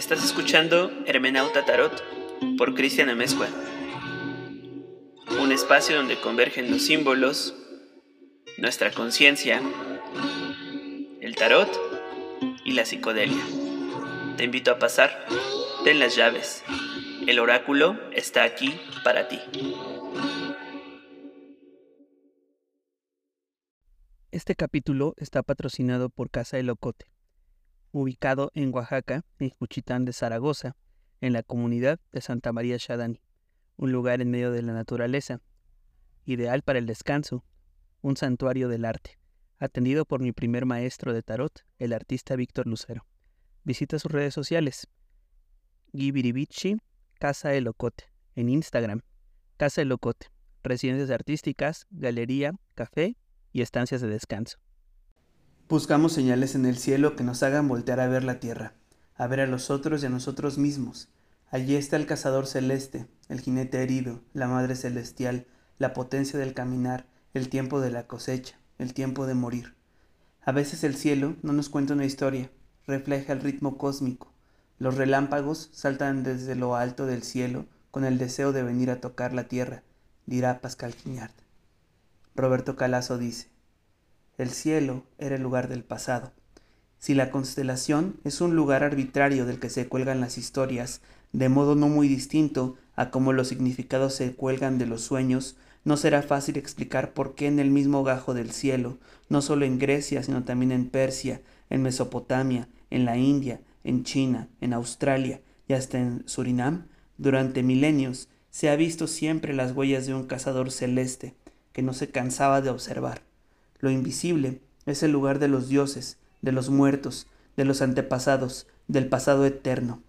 Estás escuchando Hermenauta Tarot por Cristian Amezcua. Un espacio donde convergen los símbolos, nuestra conciencia, el tarot y la psicodelia. Te invito a pasar, ten las llaves. El oráculo está aquí para ti. Este capítulo está patrocinado por Casa El Ocote, ubicado en Oaxaca, en Juchitán de Zaragoza, en la comunidad de Santa María Shadani, un lugar en medio de la naturaleza, ideal para el descanso, un santuario del arte, atendido por mi primer maestro de tarot, el artista Víctor Lucero. Visita sus redes sociales, Gibiribichi, Casa El Ocote, en Instagram, Casa El Ocote, residencias artísticas, galería, café y estancias de descanso. Buscamos señales en el cielo que nos hagan voltear a ver la tierra, a ver a los otros y a nosotros mismos. Allí está el cazador celeste, el jinete herido, la madre celestial, la potencia del caminar, el tiempo de la cosecha, el tiempo de morir. A veces el cielo no nos cuenta una historia, refleja el ritmo cósmico. Los relámpagos saltan desde lo alto del cielo con el deseo de venir a tocar la tierra, dirá Pascal Quignard. Roberto Calazo dice, el cielo era el lugar del pasado. Si la constelación es un lugar arbitrario del que se cuelgan las historias, de modo no muy distinto a cómo los significados se cuelgan de los sueños, no será fácil explicar por qué en el mismo gajo del cielo, no solo en Grecia, sino también en Persia, en Mesopotamia, en la India, en China, en Australia y hasta en Surinam, durante milenios se ha visto siempre las huellas de un cazador celeste, que no se cansaba de observar. Lo invisible es el lugar de los dioses, de los muertos, de los antepasados, del pasado eterno.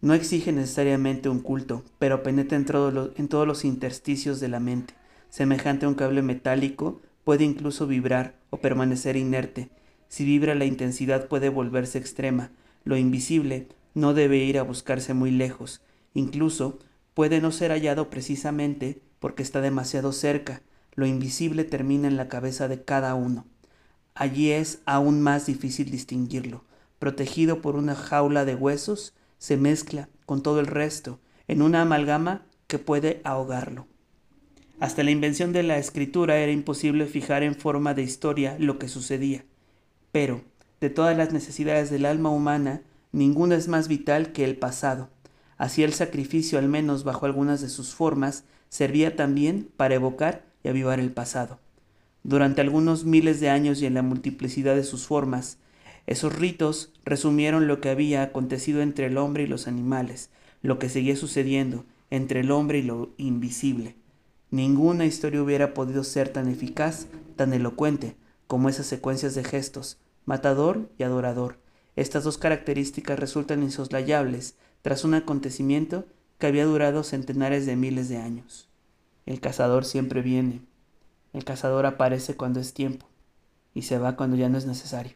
No exige necesariamente un culto, pero penetra en, en todos los intersticios de la mente. Semejante a un cable metálico, puede incluso vibrar o permanecer inerte. Si vibra la intensidad puede volverse extrema. Lo invisible no debe ir a buscarse muy lejos. Incluso puede no ser hallado precisamente porque está demasiado cerca. Lo invisible termina en la cabeza de cada uno. Allí es aún más difícil distinguirlo. Protegido por una jaula de huesos, se mezcla con todo el resto en una amalgama que puede ahogarlo. Hasta la invención de la escritura era imposible fijar en forma de historia lo que sucedía. Pero, de todas las necesidades del alma humana, ninguna es más vital que el pasado. Así el sacrificio, al menos bajo algunas de sus formas, servía también para evocar y avivar el pasado. Durante algunos miles de años y en la multiplicidad de sus formas, esos ritos resumieron lo que había acontecido entre el hombre y los animales, lo que seguía sucediendo entre el hombre y lo invisible. Ninguna historia hubiera podido ser tan eficaz, tan elocuente, como esas secuencias de gestos, matador y adorador. Estas dos características resultan insoslayables tras un acontecimiento que había durado centenares de miles de años. El cazador siempre viene. El cazador aparece cuando es tiempo y se va cuando ya no es necesario.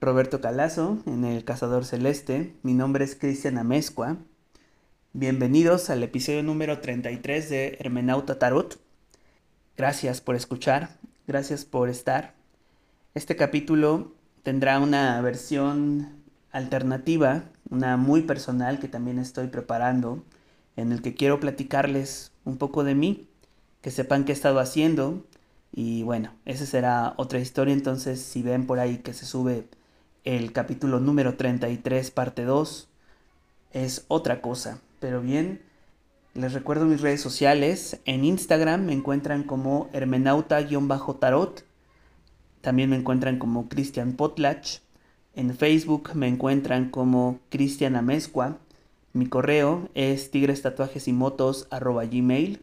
Roberto Calazo, en El Cazador Celeste. Mi nombre es Cristian Amezcua. Bienvenidos al episodio número 33 de Hermenauta Tarot. Gracias por escuchar, gracias por estar. Este capítulo tendrá una versión alternativa, una muy personal que también estoy preparando, en el que quiero platicarles un poco de mí, que sepan qué he estado haciendo. Y bueno, esa será otra historia, entonces si ven por ahí que se sube el capítulo número 33, parte 2, es otra cosa, pero bien, les recuerdo mis redes sociales, en Instagram me encuentran como hermenauta-tarot, también me encuentran como Cristian Potlach, en Facebook me encuentran como Cristian Amezcua. Mi correo es tigres-tatuajes-y-motos@gmail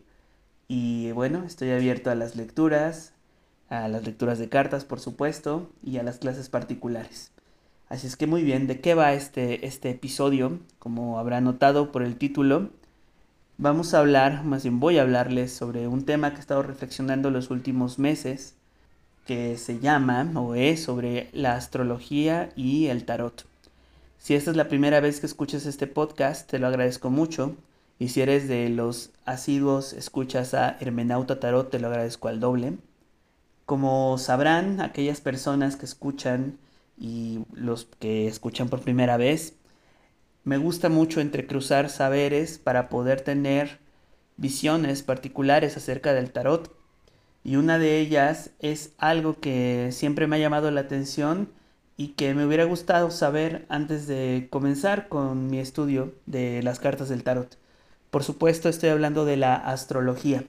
Y bueno, estoy abierto a las lecturas, a las lecturas de cartas, por supuesto, y a las clases particulares. Así es que muy bien, ¿de qué va este, este episodio? Como habrá notado por el título, vamos a hablar, más bien voy a hablarles sobre un tema que he estado reflexionando los últimos meses que se llama o es sobre la astrología y el tarot. Si esta es la primera vez que escuchas este podcast, te lo agradezco mucho. Y si eres de los asiduos, escuchas a Hermenauta Tarot, te lo agradezco al doble. Como sabrán, aquellas personas que escuchan y los que escuchan por primera vez, me gusta mucho entrecruzar saberes para poder tener visiones particulares acerca del tarot. Y una de ellas es algo que siempre me ha llamado la atención y que me hubiera gustado saber antes de comenzar con mi estudio de las cartas del tarot. Por supuesto estoy hablando de la astrología.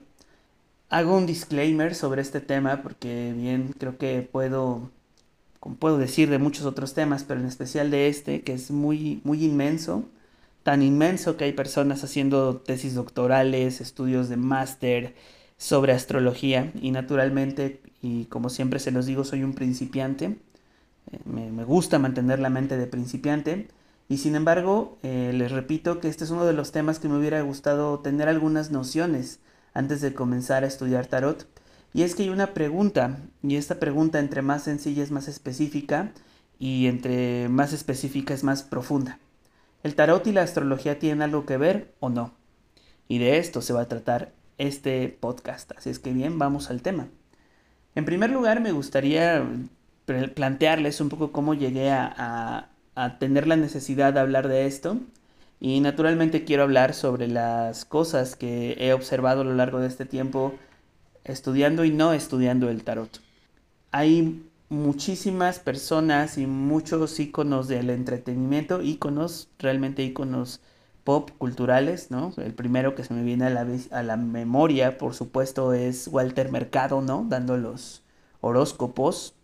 Hago un disclaimer sobre este tema porque bien creo que puedo como puedo decir de muchos otros temas, pero en especial de este, que es muy, muy inmenso, tan inmenso que hay personas haciendo tesis doctorales, estudios de máster sobre astrología y naturalmente, y como siempre se los digo, soy un principiante, me, gusta mantener la mente de principiante, y sin embargo, eh, les repito que este es uno de los temas que me hubiera gustado tener algunas nociones antes de comenzar a estudiar tarot. Y es que hay una pregunta, y esta pregunta entre más sencilla es más específica, y entre más específica es más profunda. ¿El tarot y la astrología tienen algo que ver o no? Y de esto se va a tratar este podcast. Así es que bien, vamos al tema. En primer lugar, me gustaría plantearles un poco cómo llegué a, a tener la necesidad de hablar de esto. Y naturalmente quiero hablar sobre las cosas que he observado a lo largo de este tiempo estudiando y no estudiando el tarot. Hay muchísimas personas y muchos iconos del entretenimiento, iconos, realmente iconos pop culturales, ¿no? El primero que se me viene a la, a la memoria, por supuesto, es Walter Mercado, ¿no? Dando los horóscopos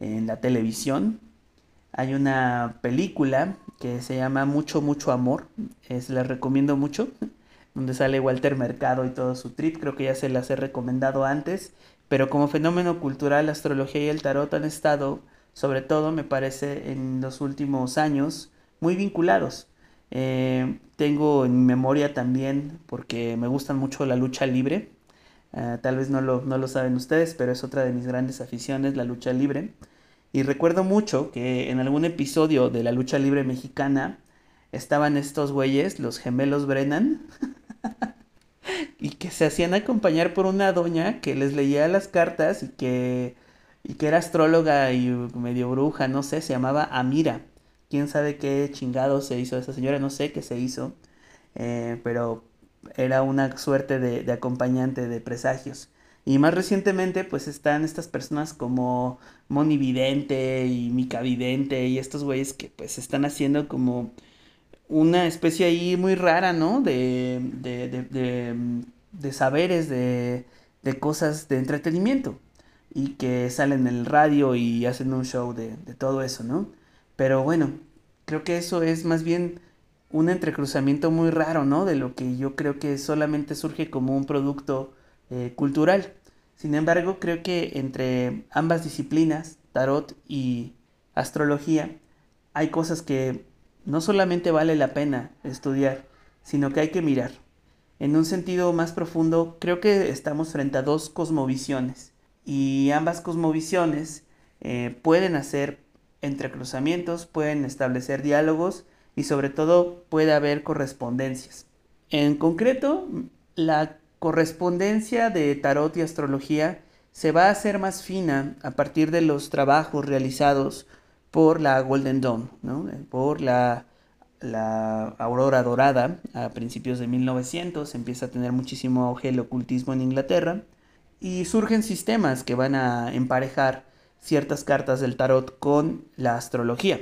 en la televisión. Hay una película que se llama Mucho, mucho amor, es, la recomiendo mucho donde sale Walter Mercado y todo su trip, creo que ya se las he recomendado antes, pero como fenómeno cultural la astrología y el tarot han estado, sobre todo me parece en los últimos años, muy vinculados. Eh, tengo en mi memoria también, porque me gustan mucho la lucha libre, eh, tal vez no lo, no lo saben ustedes, pero es otra de mis grandes aficiones, la lucha libre. Y recuerdo mucho que en algún episodio de la lucha libre mexicana estaban estos güeyes, los gemelos Brennan, y que se hacían acompañar por una doña que les leía las cartas y que, y que era astróloga y medio bruja, no sé, se llamaba Amira. Quién sabe qué chingado se hizo esa señora, no sé qué se hizo, eh, pero era una suerte de, de acompañante de presagios. Y más recientemente, pues están estas personas como Moni Vidente y Mica Vidente y estos güeyes que pues están haciendo como una especie ahí muy rara, ¿no? De, de, de, de, saberes, de, de cosas de entretenimiento. Y que salen en el radio y hacen un show de, todo eso, ¿no? Pero bueno, creo que eso es más bien un entrecruzamiento muy raro, ¿no? De lo que yo creo que solamente surge como un producto eh, cultural. Sin embargo, creo que entre ambas disciplinas, tarot y astrología, hay cosas que no solamente vale la pena estudiar, sino que hay que mirar. En un sentido más profundo, creo que estamos frente a dos cosmovisiones y ambas cosmovisiones eh, pueden hacer entrecruzamientos, pueden establecer diálogos y sobre todo puede haber correspondencias. En concreto, la correspondencia de tarot y astrología se va a hacer más fina a partir de los trabajos realizados por la Golden Dawn, por la, la, aurora dorada a principios de 1900, empieza a tener muchísimo auge el ocultismo en Inglaterra y surgen sistemas que van a emparejar ciertas cartas del tarot con la astrología.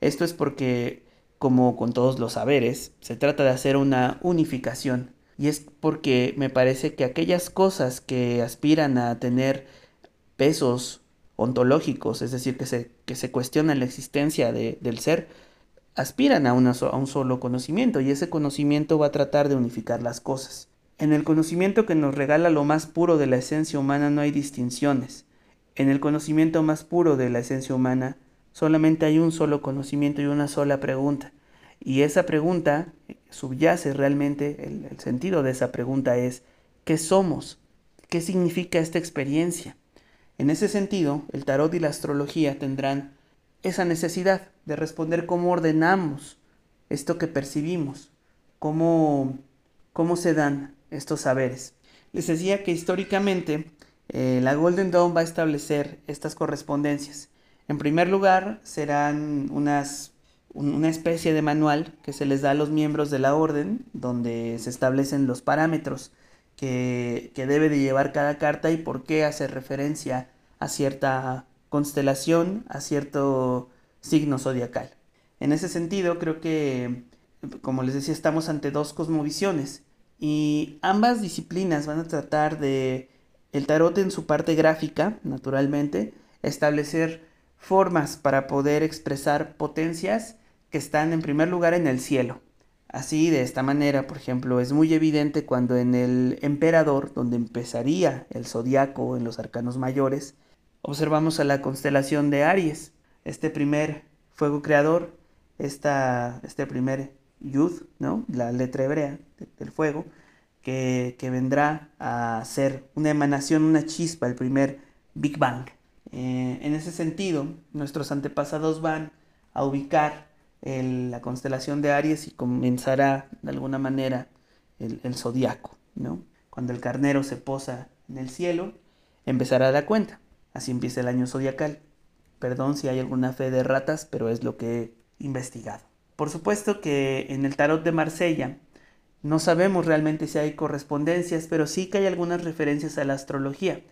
Esto es porque, como con todos los saberes, se trata de hacer una unificación y es porque me parece que aquellas cosas que aspiran a tener pesos ontológicos, es decir, que se, que se la existencia del ser, aspiran a, a un solo conocimiento y ese conocimiento va a tratar de unificar las cosas. En el conocimiento que nos regala lo más puro de la esencia humana no hay distinciones. En el conocimiento más puro de la esencia humana solamente hay un solo conocimiento y una sola pregunta. Y esa pregunta subyace realmente, el, el sentido de esa pregunta es, ¿qué somos? ¿Qué significa esta experiencia? En ese sentido, el tarot y la astrología tendrán esa necesidad de responder cómo ordenamos esto que percibimos, cómo, cómo se dan estos saberes. Les decía que históricamente eh, la Golden Dawn va a establecer estas correspondencias. En primer lugar, serán unas, una especie de manual que se les da a los miembros de la orden, donde se establecen los parámetros que, que debe de llevar cada carta y por qué hace referencia a cierta constelación, a cierto signo zodiacal. En ese sentido, creo que, como les decía, estamos ante dos cosmovisiones y ambas disciplinas van a tratar de, el tarot en su parte gráfica, naturalmente, establecer formas para poder expresar potencias que están en primer lugar en el cielo. Así, de esta manera, por ejemplo, es muy evidente cuando en el emperador, donde empezaría el zodiaco en los arcanos mayores, observamos a la constelación de Aries, este primer fuego creador, esta, este primer yud, ¿no? la letra hebrea del fuego, que, que, vendrá a ser una emanación, una chispa, el primer Big Bang. Eh, en ese sentido, nuestros antepasados van a ubicar la constelación de Aries y comenzará de alguna manera el, el zodiaco. ¿no? Cuando el carnero se posa en el cielo, empezará la cuenta. Así empieza el año zodiacal. Perdón si hay alguna fe de ratas, pero es lo que he investigado. Por supuesto que en el tarot de Marsella no sabemos realmente si hay correspondencias, pero sí que hay algunas referencias a la astrología.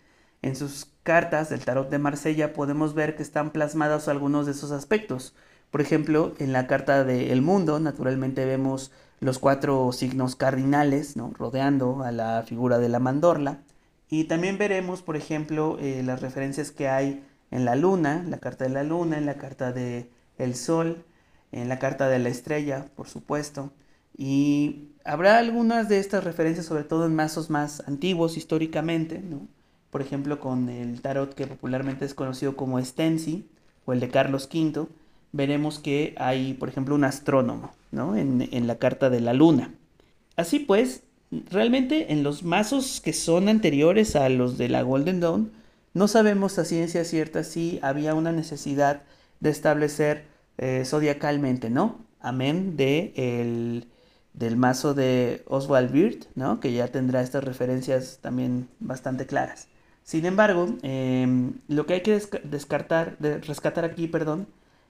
En sus cartas del tarot de Marsella podemos ver que están plasmados algunos de esos aspectos. Por ejemplo, en la carta de El Mundo, naturalmente vemos los cuatro signos cardinales, rodeando a la figura de la mandorla. Y también veremos, por ejemplo, eh, las referencias que hay en la luna, la carta de la luna, en la carta de el sol, en la carta de la estrella, por supuesto. Y habrá algunas de estas referencias, sobre todo en mazos más antiguos históricamente, ¿no? Por ejemplo, con el tarot que popularmente es conocido como Stensi, o el de Carlos V, veremos que hay, por ejemplo, un astrónomo, ¿no? En, la carta de la luna. Así pues, realmente en los mazos que son anteriores a los de la Golden Dawn, no sabemos a ciencia cierta si había una necesidad de establecer eh, zodiacalmente, ¿no? Amén de el, del mazo de Oswald Wirth, ¿no? Que ya tendrá estas referencias también bastante claras. Sin embargo, em, lo que hay que descartar, de rescatar aquí, perdón,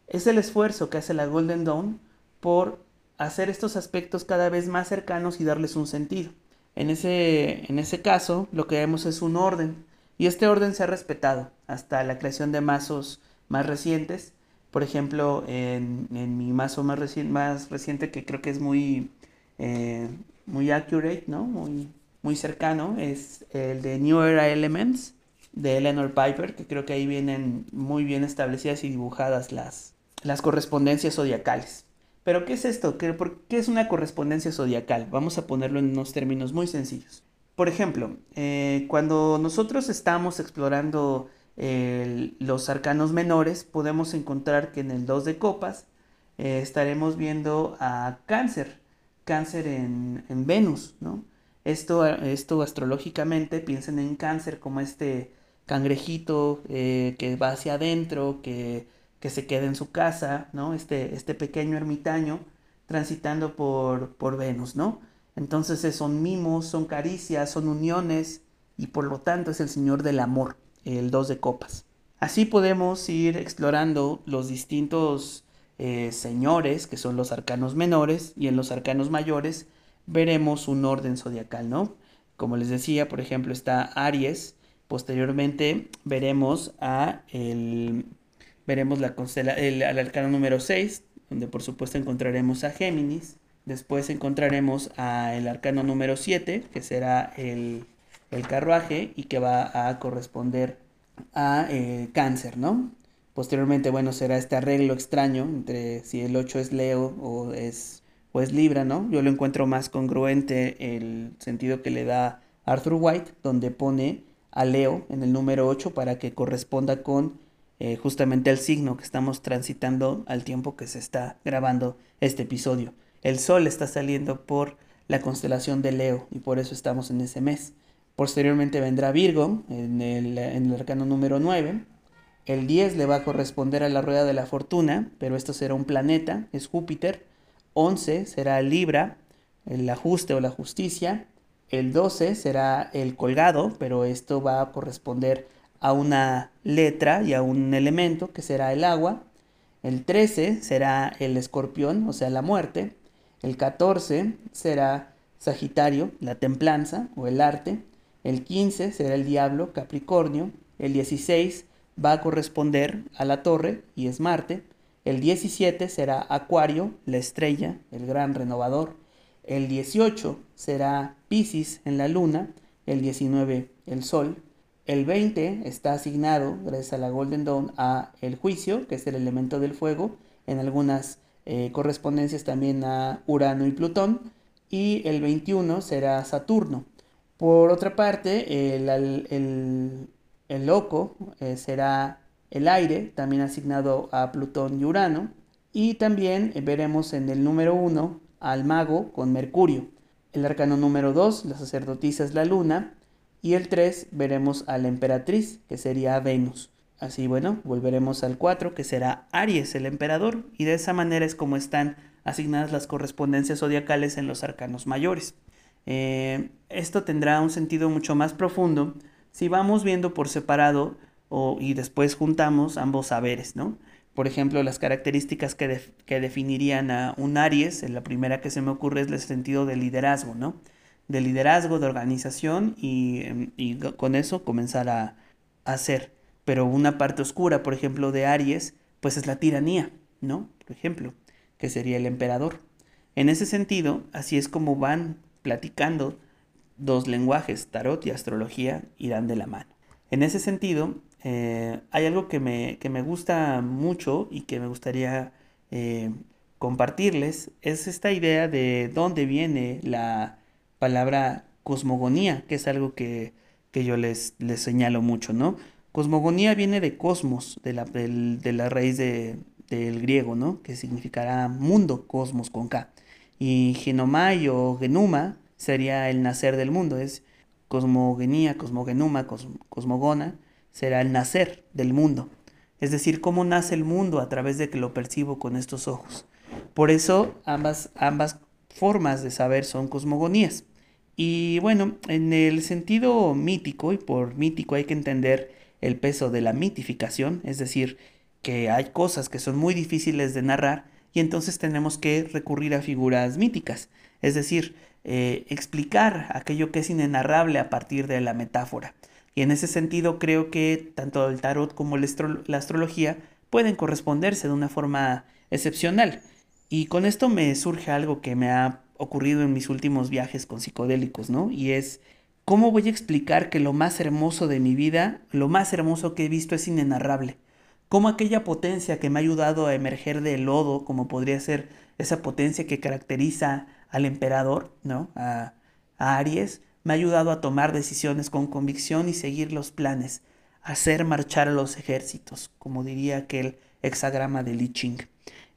es el esfuerzo que hace la Golden Dawn por hacer estos aspectos cada vez más cercanos y darles un sentido. En ese, en ese caso, lo que vemos es un orden, y este orden se ha respetado hasta la creación de mazos más recientes. Por ejemplo, en, mi mazo más, más, reciente, que creo que es muy, eh, muy accurate, ¿no? Muy, muy cercano, es el de New Era Elements de Eleanor Piper, que creo que ahí vienen muy bien establecidas y dibujadas las, las correspondencias zodiacales. Pero, ¿qué es esto? ¿Qué, ¿Por es una correspondencia zodiacal? Vamos a ponerlo en unos términos muy sencillos. Por ejemplo, eh, cuando nosotros estamos explorando los arcanos menores, podemos encontrar que en el 2 de copas eh, estaremos viendo a cáncer, cáncer en, Venus, ¿no? Esto, esto astrológicamente, piensen en cáncer como este cangrejito eh, que va hacia adentro, que que se quede en su casa, ¿no? Este, este pequeño ermitaño transitando por, por Venus, ¿no? Entonces son mimos, son caricias, son uniones y por lo tanto es el Señor del Amor, el dos de copas. Así podemos ir explorando los distintos eh, señores, que son los arcanos menores, y en los arcanos mayores veremos un orden zodiacal, ¿no? Como les decía, por ejemplo, está Aries, posteriormente veremos a el veremos la constela el, arcano número 6, donde por supuesto encontraremos a Géminis. Después encontraremos a el arcano número 7, que será el, el, carruaje y que va a corresponder a eh, cáncer, ¿no? Posteriormente, bueno, será este arreglo extraño entre si el 8 es Leo o es, o es Libra, ¿no? Yo lo encuentro más congruente el sentido que le da Arthur White, donde pone a Leo en el número 8 para que corresponda con eh, justamente el signo que estamos transitando al tiempo que se está grabando este episodio. El sol está saliendo por la constelación de Leo y por eso estamos en ese mes. Posteriormente vendrá Virgo en el, en el arcano número 9. El 10 le va a corresponder a la rueda de la fortuna, pero esto será un planeta, es Júpiter. 11 será Libra, el ajuste o la justicia. El 12 será el colgado, pero esto va a corresponder a una letra y a un elemento que será el agua. El 13 será el escorpión, o sea, la muerte. El 14 será Sagitario, la templanza o el arte. El 15 será el diablo, Capricornio. El 16 va a corresponder a la torre y es Marte. El 17 será Acuario, la estrella, el gran renovador. El 18 será Pisces en la luna. El 19 el sol. El 20 está asignado, gracias a la Golden Dawn, a el juicio, que es el elemento del fuego, en algunas eh, correspondencias también a Urano y Plutón, y el 21 será Saturno. Por otra parte, el, loco eh, será el aire, también asignado a Plutón y Urano, y también veremos en el número 1 al mago con Mercurio. El arcano número 2, la sacerdotisa es la luna, y el 3 veremos a la emperatriz, que sería Venus. Así bueno, volveremos al 4, que será Aries, el emperador, y de esa manera es como están asignadas las correspondencias zodiacales en los arcanos mayores. Eh, esto tendrá un sentido mucho más profundo si vamos viendo por separado o, y después juntamos ambos saberes, ¿no? Por ejemplo, las características que, que definirían a un Aries, la primera que se me ocurre es el sentido de liderazgo, ¿no? de liderazgo, de organización y, em, con eso comenzar a, hacer. Pero una parte oscura, por ejemplo, de Aries, pues es la tiranía, ¿no? Por ejemplo, que sería el emperador. En ese sentido, así es como van platicando dos lenguajes, tarot y astrología, irán de la mano. En ese sentido, eh, hay algo que me, que me, gusta mucho y que me gustaría eh, compartirles, es esta idea de dónde viene la, palabra cosmogonía, que es algo que, yo les, les, señalo mucho, ¿no? Cosmogonía viene de cosmos, de la, de la raíz de, del griego, ¿no? Que significará mundo, cosmos con K. Y genomai o genuma sería el nacer del mundo, es cosmogonía, cosmogenuma, cosmogona, será el nacer del mundo. Es decir, cómo nace el mundo a través de que lo percibo con estos ojos. Por eso ambas, ambas formas de saber son cosmogonías. Y bueno, en el sentido mítico, y por mítico hay que entender el peso de la mitificación, es decir, que hay cosas que son muy difíciles de narrar y entonces tenemos que recurrir a figuras míticas, es decir, eh, explicar aquello que es inenarrable a partir de la metáfora. Y en ese sentido creo que tanto el tarot como la astrología pueden corresponderse de una forma excepcional. Y con esto me surge algo que me ha ocurrido en mis últimos viajes con psicodélicos, ¿no? Y es, ¿cómo voy a explicar que lo más hermoso de mi vida, lo más hermoso que he visto es inenarrable? ¿Cómo aquella potencia que me ha ayudado a emerger del lodo, como podría ser esa potencia que caracteriza al emperador, ¿no? A, a Aries, me ha ayudado a tomar decisiones con convicción y seguir los planes, hacer marchar a los ejércitos, como diría aquel hexagrama de Li Ching.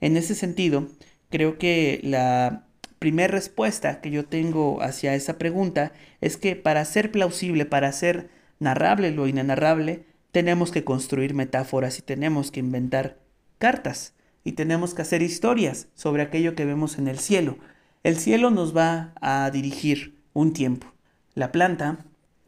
En ese sentido, creo que la primera respuesta que yo tengo hacia esa pregunta es que para ser plausible, para ser narrable lo inenarrable, tenemos que construir metáforas y tenemos que inventar cartas y tenemos que hacer historias sobre aquello que vemos en el cielo. El cielo nos va a dirigir un tiempo. La planta,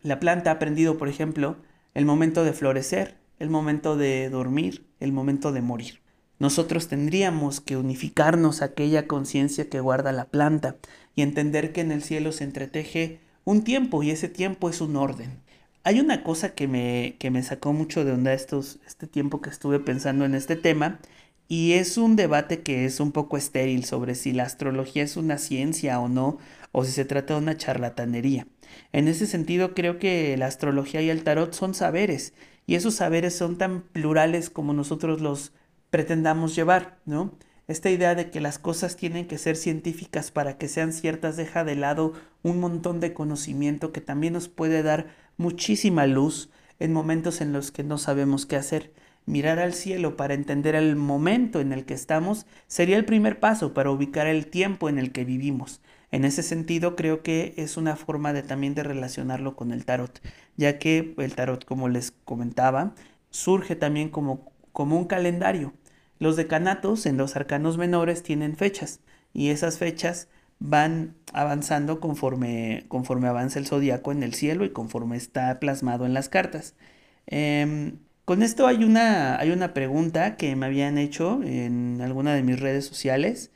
la planta ha aprendido, por ejemplo, el momento de florecer, el momento de dormir, el momento de morir. Nosotros tendríamos que unificarnos a aquella conciencia que guarda la planta y entender que en el cielo se entreteje un tiempo y ese tiempo es un orden. Hay una cosa que me, que me sacó mucho de onda estos, este tiempo que estuve pensando en este tema y es un debate que es un poco estéril sobre si la astrología es una ciencia o no, o si se trata de una charlatanería. En ese sentido creo que la astrología y el tarot son saberes y esos saberes son tan plurales como nosotros los pretendamos llevar, ¿no? Esta idea de que las cosas tienen que ser científicas para que sean ciertas deja de lado un montón de conocimiento que también nos puede dar muchísima luz en momentos en los que no sabemos qué hacer. Mirar al cielo para entender el momento en el que estamos sería el primer paso para ubicar el tiempo en el que vivimos. En ese sentido creo que es una forma de también de relacionarlo con el tarot, ya que el tarot, como les comentaba, surge también como, como un calendario los decanatos en los arcanos menores tienen fechas y esas fechas van avanzando conforme, conforme avanza el zodiaco en el cielo y conforme está plasmado en las cartas. Em, Con esto hay una, hay una pregunta que me habían hecho en alguna de mis redes sociales,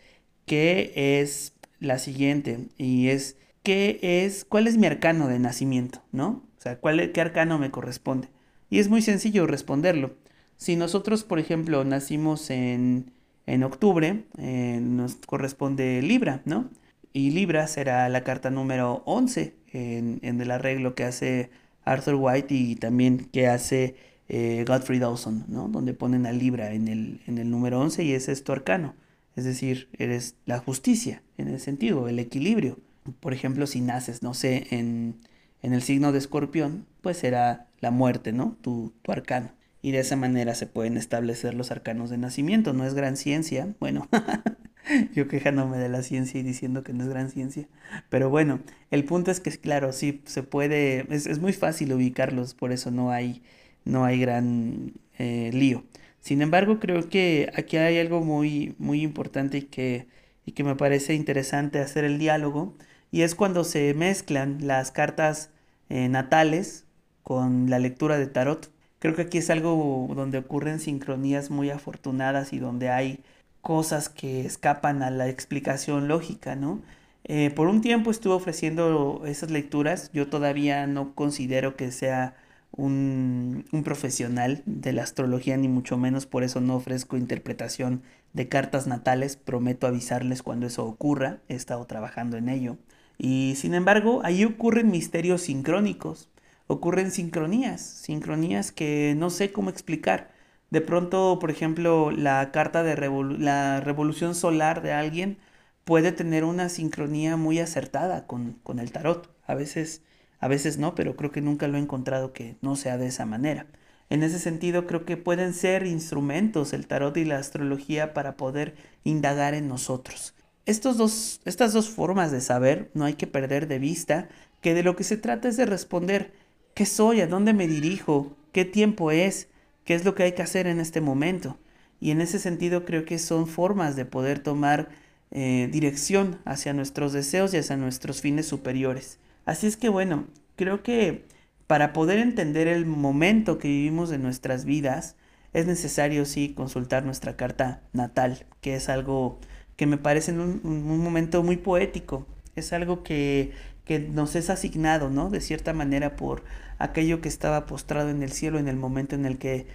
que es la siguiente, y es, ¿qué es, cuál es mi arcano de nacimiento? ¿No? O sea, ¿cuál, ¿qué arcano me corresponde? Y es muy sencillo responderlo. Si nosotros, por ejemplo, nacimos en, en octubre, eh, nos corresponde Libra, ¿no? Y Libra será la carta número 11 en, en el arreglo que hace Arthur White y también que hace eh, Godfrey Dawson, ¿no? Donde ponen a Libra en el, en el número 11 y es tu arcano. Es decir, eres la justicia, en el sentido, el equilibrio. Por ejemplo, si naces, no sé, en, en el signo de escorpión, pues será la muerte, ¿no? Tu, tu arcano. Y de esa manera se pueden establecer los arcanos de nacimiento. No es gran ciencia, bueno, yo quejándome de la ciencia y diciendo que no es gran ciencia. Pero bueno, el punto es que, claro, sí, se puede, es, es muy fácil ubicarlos, por eso no hay no hay gran eh, lío. Sin embargo, creo que aquí hay algo muy, muy importante y que, y que me parece interesante hacer el diálogo, y es cuando se mezclan las cartas eh, natales con la lectura de tarot. Creo que aquí es algo donde ocurren sincronías muy afortunadas y donde hay cosas que escapan a la explicación lógica, ¿no? Eh, por un tiempo estuve ofreciendo esas lecturas, yo todavía no considero que sea un, profesional de la astrología, ni mucho menos por eso no ofrezco interpretación de cartas natales, prometo avisarles cuando eso ocurra, he estado trabajando en ello. Y sin embargo, ahí ocurren misterios sincrónicos, ocurren sincronías, sincronías que no sé cómo explicar. De pronto, por ejemplo, la carta de la revolución solar de alguien puede tener una sincronía muy acertada con, con el tarot. A veces a veces no, pero creo que nunca lo he encontrado que no sea de esa manera. En ese sentido, creo que pueden ser instrumentos el tarot y la astrología para poder indagar en nosotros. Estos dos, estas dos formas de saber no hay que perder de vista que de lo que se trata es de responder qué soy, a dónde me dirijo, qué tiempo es, qué es lo que hay que hacer en este momento. Y en ese sentido creo que son formas de poder tomar eh, dirección hacia nuestros deseos y hacia nuestros fines superiores. Así es que bueno, creo que para poder entender el momento que vivimos de nuestras vidas, es necesario sí consultar nuestra carta natal, que es algo que me parece un, un momento muy poético, es algo que, que, nos es asignado, ¿no? De cierta manera por aquello que estaba postrado en el cielo en el momento en el que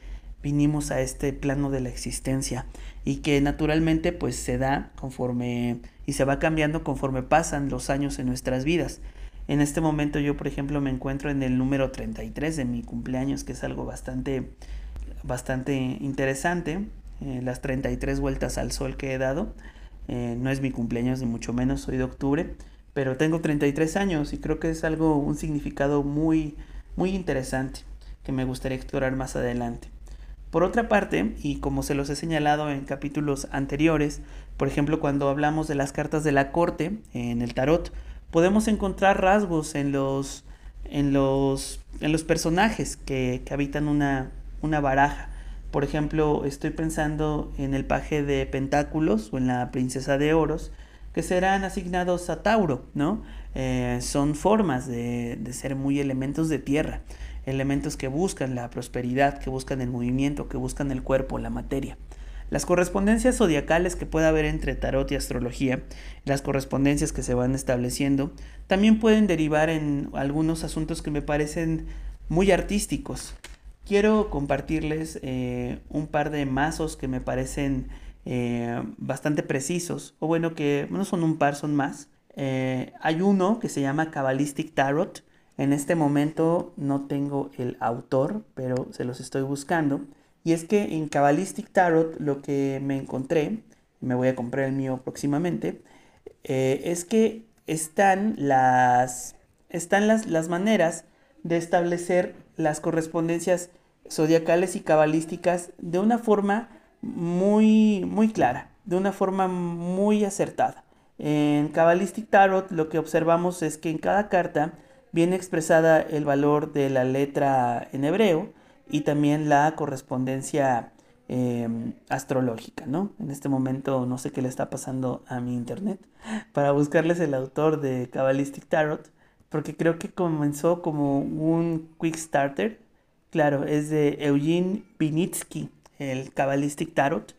vinimos a este plano de la existencia y que naturalmente pues se da conforme y se va cambiando conforme pasan los años en nuestras vidas. En este momento yo, por ejemplo, me encuentro en el número 33 de mi cumpleaños, que es algo bastante, bastante interesante. Eh, las 33 vueltas al sol que he dado. Eh, no es mi cumpleaños ni mucho menos, soy de octubre, pero tengo 33 años y creo que es algo, un significado muy, muy interesante que me gustaría explorar más adelante. Por otra parte, y como se los he señalado en capítulos anteriores, por ejemplo cuando hablamos de las cartas de la corte en el tarot, podemos encontrar rasgos en los, en los, en los personajes que, que habitan una, una baraja. Por ejemplo, estoy pensando en el paje de Pentáculos o en la princesa de Oros, que serán asignados a Tauro, ¿no? Eh, son formas de, de, ser muy elementos de tierra, elementos que buscan la prosperidad, que buscan el movimiento, que buscan el cuerpo, la materia. Las correspondencias zodiacales que puede haber entre tarot y astrología, las correspondencias que se van estableciendo, también pueden derivar en algunos asuntos que me parecen muy artísticos. Quiero compartirles eh, un par de mazos que me parecen eh, bastante precisos, o bueno, que no son un par, son más. Eh, hay uno que se llama Cabalistic Tarot. En este momento no tengo el autor, pero se los estoy buscando. Y es que en Cabalistic Tarot lo que me encontré, me voy a comprar el mío próximamente, eh, es que están las, están las, las maneras de establecer las correspondencias zodiacales y cabalísticas de una forma muy, muy clara, de una forma muy acertada. En Cabalistic Tarot lo que observamos es que en cada carta viene expresada el valor de la letra en hebreo, y también la correspondencia em, astrológica, ¿no? En este momento no sé qué le está pasando a mi internet para buscarles el autor de Cabalistic Tarot, porque creo que comenzó como un quick starter Claro, es de Eugene Vinitsky, el Kabbalistic Tarot.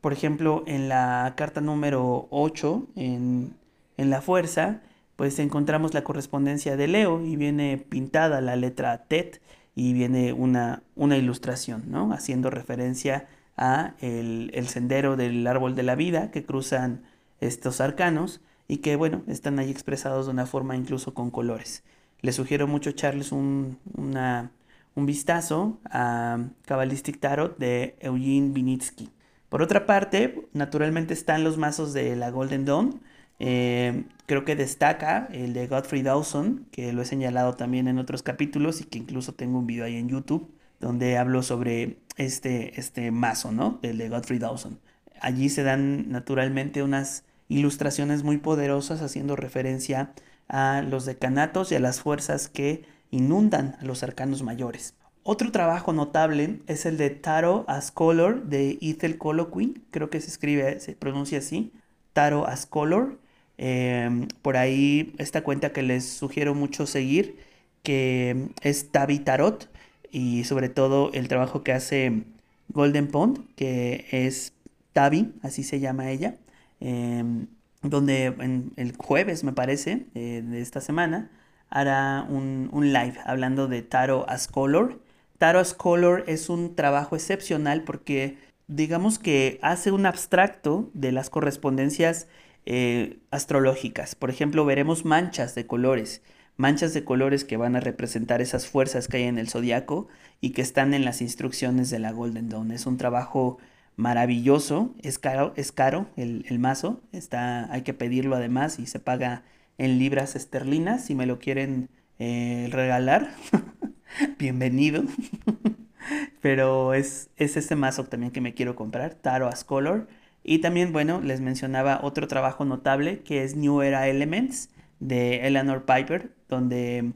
Por ejemplo, en la carta número 8, en, en la fuerza, pues encontramos la correspondencia de Leo y viene pintada la letra Tet y viene una, una ilustración, ¿no? Haciendo referencia a el, el, sendero del árbol de la vida que cruzan estos arcanos y que, bueno, están ahí expresados de una forma incluso con colores. Les sugiero mucho echarles un, una, un vistazo a Kabbalistic Tarot de Eugene Vinitsky. Por otra parte, naturalmente están los mazos de la Golden Dawn, eh, creo que destaca el de Godfrey Dawson, que lo he señalado también en otros capítulos y que incluso tengo un video ahí en YouTube donde hablo sobre este, este mazo, ¿no? El de Godfrey Dawson. Allí se dan naturalmente unas ilustraciones muy poderosas haciendo referencia a los decanatos y a las fuerzas que inundan a los arcanos mayores. Otro trabajo notable es el de Taro as Color de Ethel Colloquy, creo que se escribe, se pronuncia así, Taro as Color, Em, por ahí esta cuenta que les sugiero mucho seguir, que es Tabi Tarot, y sobre todo el trabajo que hace Golden Pond, que es Tabi, así se llama ella, em, donde en el jueves, me parece, eh, de esta semana, hará un, un, live hablando de Tarot as Color. Tarot as Color es un trabajo excepcional porque digamos que hace un abstracto de las correspondencias eh, astrológicas. Por ejemplo, veremos manchas de colores, manchas de colores que van a representar esas fuerzas que hay en el zodiaco y que están en las instrucciones de la Golden Dawn. Es un trabajo maravilloso, es caro, es caro el, mazo, está, hay que pedirlo además y se paga en libras esterlinas si me lo quieren eh, regalar. Bienvenido. Pero es, es este mazo también que me quiero comprar, Taro As Color. Y también, bueno, les mencionaba otro trabajo notable que es New Era Elements de Eleanor Piper, donde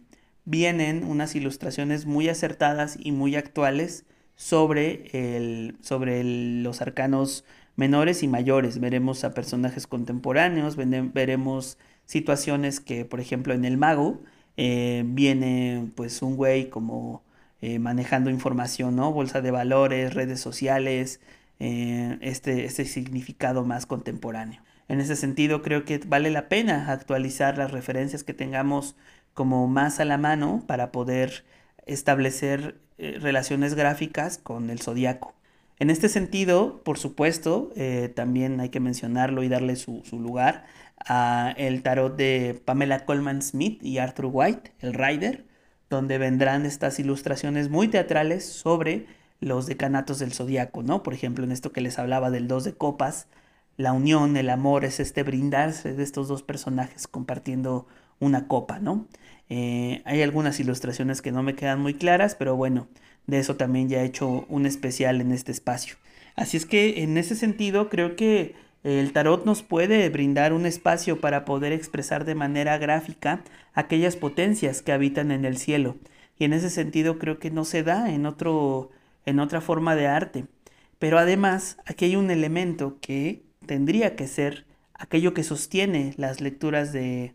vienen unas ilustraciones muy acertadas y muy actuales sobre, el, sobre los arcanos menores y mayores. Veremos a personajes contemporáneos, veremos situaciones que, por ejemplo, en el mago eh, viene pues un güey como eh, manejando información, ¿no? Bolsa de valores, redes sociales, eh, este, este significado más contemporáneo. En ese sentido, creo que vale la pena actualizar las referencias que tengamos como más a la mano para poder establecer eh, relaciones gráficas con el zodiaco. En este sentido, por supuesto, eh, también hay que mencionarlo y darle su, su, lugar a el tarot de Pamela Coleman Smith y Arthur White, el Rider, donde vendrán estas ilustraciones muy teatrales sobre los decanatos del zodiaco, ¿no? Por ejemplo, en esto que les hablaba del dos de copas, la unión, el amor es este brindarse de estos dos personajes compartiendo una copa, ¿no? Eh, hay algunas ilustraciones que no me quedan muy claras, pero bueno, de eso también ya he hecho un especial en este espacio. Así es que en ese sentido creo que el tarot nos puede brindar un espacio para poder expresar de manera gráfica aquellas potencias que habitan en el cielo. Y en ese sentido creo que no se da en otro en otra forma de arte. Pero además, aquí hay un elemento que tendría que ser aquello que sostiene las lecturas de,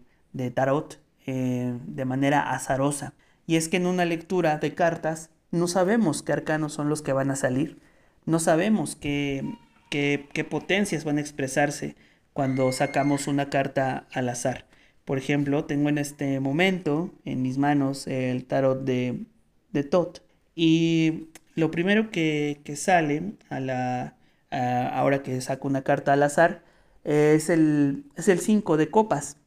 tarot eh, de manera azarosa. Y es que en una lectura de cartas no sabemos qué arcanos son los que van a salir, no sabemos qué, qué, qué potencias van a expresarse cuando sacamos una carta al azar. Por ejemplo, tengo en este momento en mis manos el tarot de, de Tot y lo primero que, sale a la, ahora que saco una carta al azar es el 5 de copas.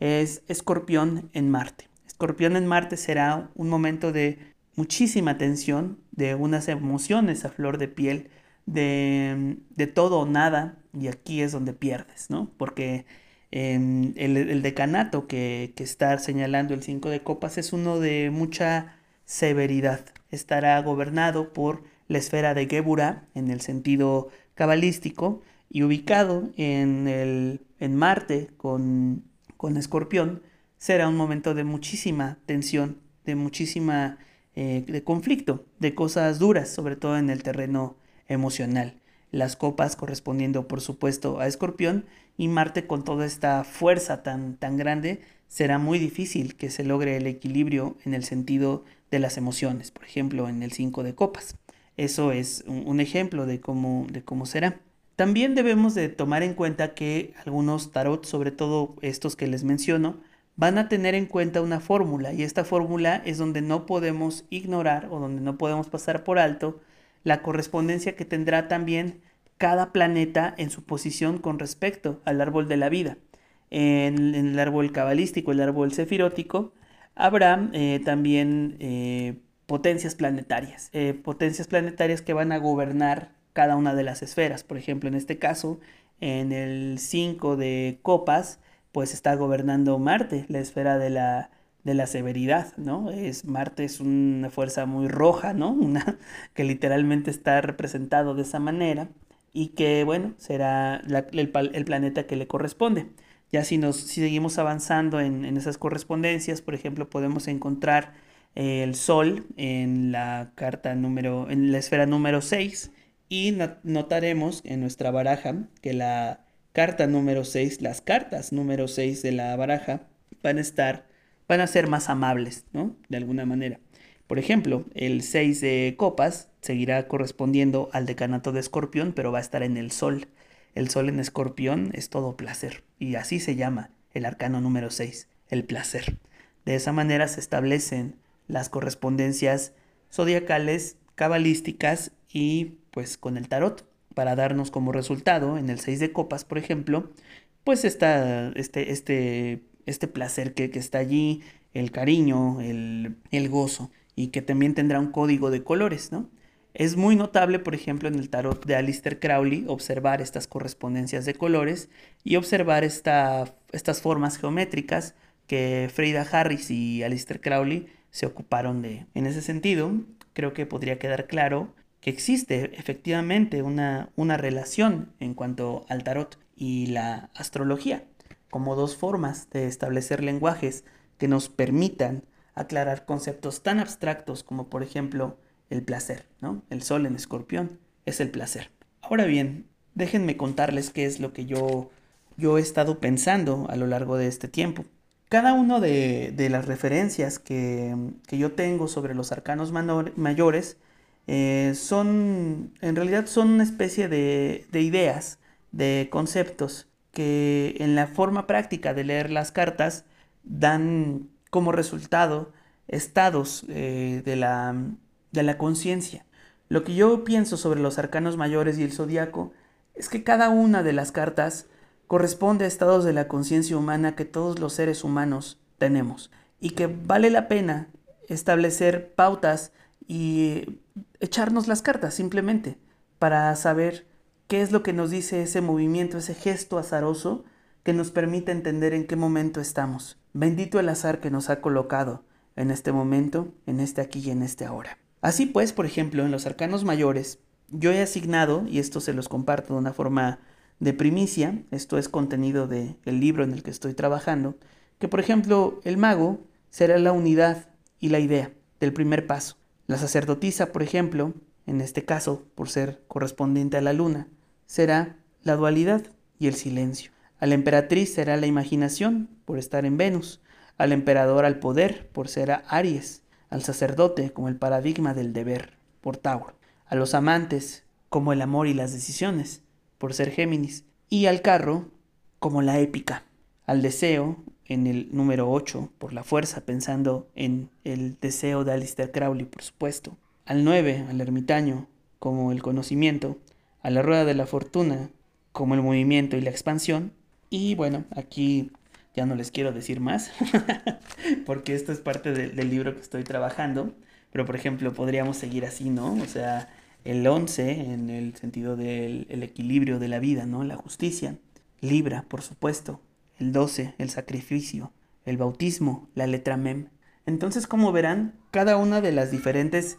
Es Escorpión en Marte. Escorpión en Marte será un momento de muchísima tensión, de unas emociones a flor de piel, de, todo o nada, y aquí es donde pierdes, ¿no? Porque em, el, decanato que, que está señalando el 5 de copas es uno de mucha severidad, estará gobernado por la esfera de Gebura en el sentido cabalístico y ubicado en, el, en Marte con, con Escorpión, será un momento de muchísima tensión, de muchísima eh, de conflicto, de cosas duras, sobre todo en el terreno emocional. Las copas correspondiendo, por supuesto, a Escorpión y Marte con toda esta fuerza tan, tan grande, será muy difícil que se logre el equilibrio en el sentido de las emociones, por ejemplo, en el 5 de copas. Eso es un, ejemplo de cómo, de cómo será. También debemos de tomar en cuenta que algunos tarot, sobre todo estos que les menciono, van a tener en cuenta una fórmula y esta fórmula es donde no podemos ignorar o donde no podemos pasar por alto la correspondencia que tendrá también cada planeta en su posición con respecto al árbol de la vida. En, el árbol cabalístico, el árbol sefirótico, habrá eh, también eh, potencias planetarias, eh, potencias planetarias que van a gobernar cada una de las esferas. Por ejemplo, en este caso, en el 5 de copas, pues está gobernando Marte, la esfera de la, de la severidad, ¿no? Es, Marte es una fuerza muy roja, ¿no? Una que literalmente está representado de esa manera y que, bueno, será el, planeta que le corresponde. Ya si, nos, si seguimos avanzando en, en esas correspondencias, por ejemplo, podemos encontrar eh, el Sol en la carta número, en la esfera número 6, y notaremos en nuestra baraja que la carta número 6, las cartas número 6 de la baraja van a estar, van a ser más amables, ¿no? De alguna manera. Por ejemplo, el 6 de copas seguirá correspondiendo al decanato de escorpión, pero va a estar en el sol. El sol en escorpión es todo placer, y así se llama el arcano número 6, el placer. De esa manera se establecen las correspondencias zodiacales, cabalísticas y pues con el tarot para darnos como resultado en el 6 de copas, por ejemplo, pues está este, este, este placer que, está allí, el cariño, el, el gozo y que también tendrá un código de colores, ¿no? Es muy notable, por ejemplo, en el tarot de Alistair Crowley, observar estas correspondencias de colores y observar esta, estas formas geométricas que Frida Harris y Alistair Crowley se ocuparon de. En ese sentido, creo que podría quedar claro existe efectivamente una, una relación en cuanto al tarot y la astrología, como dos formas de establecer lenguajes que nos permitan aclarar conceptos tan abstractos como por ejemplo el placer, ¿no? El sol en escorpión es el placer. Ahora bien, déjenme contarles qué es lo que yo, yo he estado pensando a lo largo de este tiempo. Cada una de, de, las referencias que, que, yo tengo sobre los arcanos mayores eh, son, en realidad son una especie de, ideas, de conceptos que en la forma práctica de leer las cartas dan como resultado estados eh, de la, de la conciencia. Lo que yo pienso sobre los arcanos mayores y el zodiaco es que cada una de las cartas corresponde a estados de la conciencia humana que todos los seres humanos tenemos y que vale la pena establecer pautas y echarnos las cartas simplemente para saber qué es lo que nos dice ese movimiento, ese gesto azaroso que nos permite entender en qué momento estamos. Bendito el azar que nos ha colocado en este momento, en este aquí y en este ahora. Así pues, por ejemplo, en los arcanos mayores, yo he asignado, y esto se los comparto de una forma de primicia, esto es contenido del libro en el que estoy trabajando, que por ejemplo el mago será la unidad y la idea del primer paso. La sacerdotisa, por ejemplo, en este caso, por ser correspondiente a la luna, será la dualidad y el silencio. A la emperatriz será la imaginación, por estar en Venus. Al emperador al poder, por ser a Aries. Al sacerdote, como el paradigma del deber, por Tauro. A los amantes, como el amor y las decisiones, por ser Géminis. Y al carro, como la épica. Al deseo, en el número 8 por la fuerza, pensando en el deseo de Alistair Crowley, por supuesto. Al 9, al ermitaño, como el conocimiento. A la rueda de la fortuna, como el movimiento y la expansión. Y bueno, aquí ya no les quiero decir más, porque esto es parte del libro que estoy trabajando. Pero por ejemplo, podríamos seguir así, ¿no? O sea, el 11 en el sentido del equilibrio de la vida, ¿no? La justicia. Libra, por supuesto, el 12, el sacrificio, el bautismo, la letra mem. Entonces, como verán, cada una de las diferentes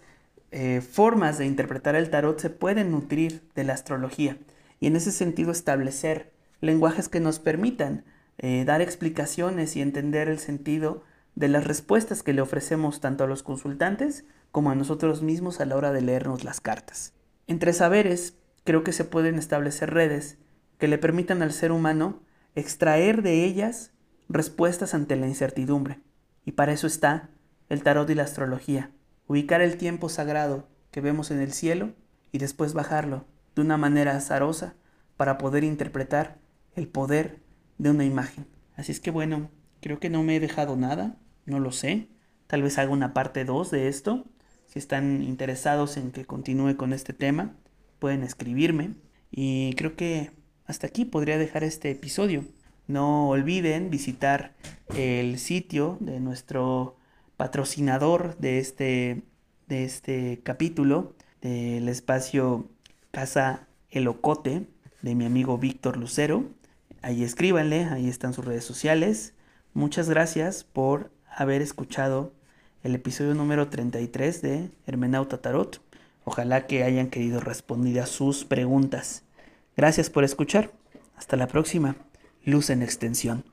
eh, formas de interpretar el tarot se pueden nutrir de la astrología y en ese sentido establecer lenguajes que nos permitan eh, dar explicaciones y entender el sentido de las respuestas que le ofrecemos tanto a los consultantes como a nosotros mismos a la hora de leernos las cartas. Entre saberes, creo que se pueden establecer redes que le permitan al ser humano extraer de ellas respuestas ante la incertidumbre. Y para eso está el tarot y la astrología, ubicar el tiempo sagrado que vemos en el cielo y después bajarlo de una manera azarosa para poder interpretar el poder de una imagen. Así es que bueno, creo que no me he dejado nada, no lo sé. Tal vez haga una parte 2 de esto. Si están interesados en que continúe con este tema, pueden escribirme. Y creo que hasta aquí podría dejar este episodio. No olviden visitar el sitio de nuestro patrocinador de este, de este capítulo, del espacio Casa El Ocote, de mi amigo Víctor Lucero. Ahí escríbanle, ahí están sus redes sociales. Muchas gracias por haber escuchado el episodio número 33 de Hermenauta Tarot. Ojalá que hayan querido responder a sus preguntas. Gracias por escuchar. Hasta la próxima. Luz en extensión.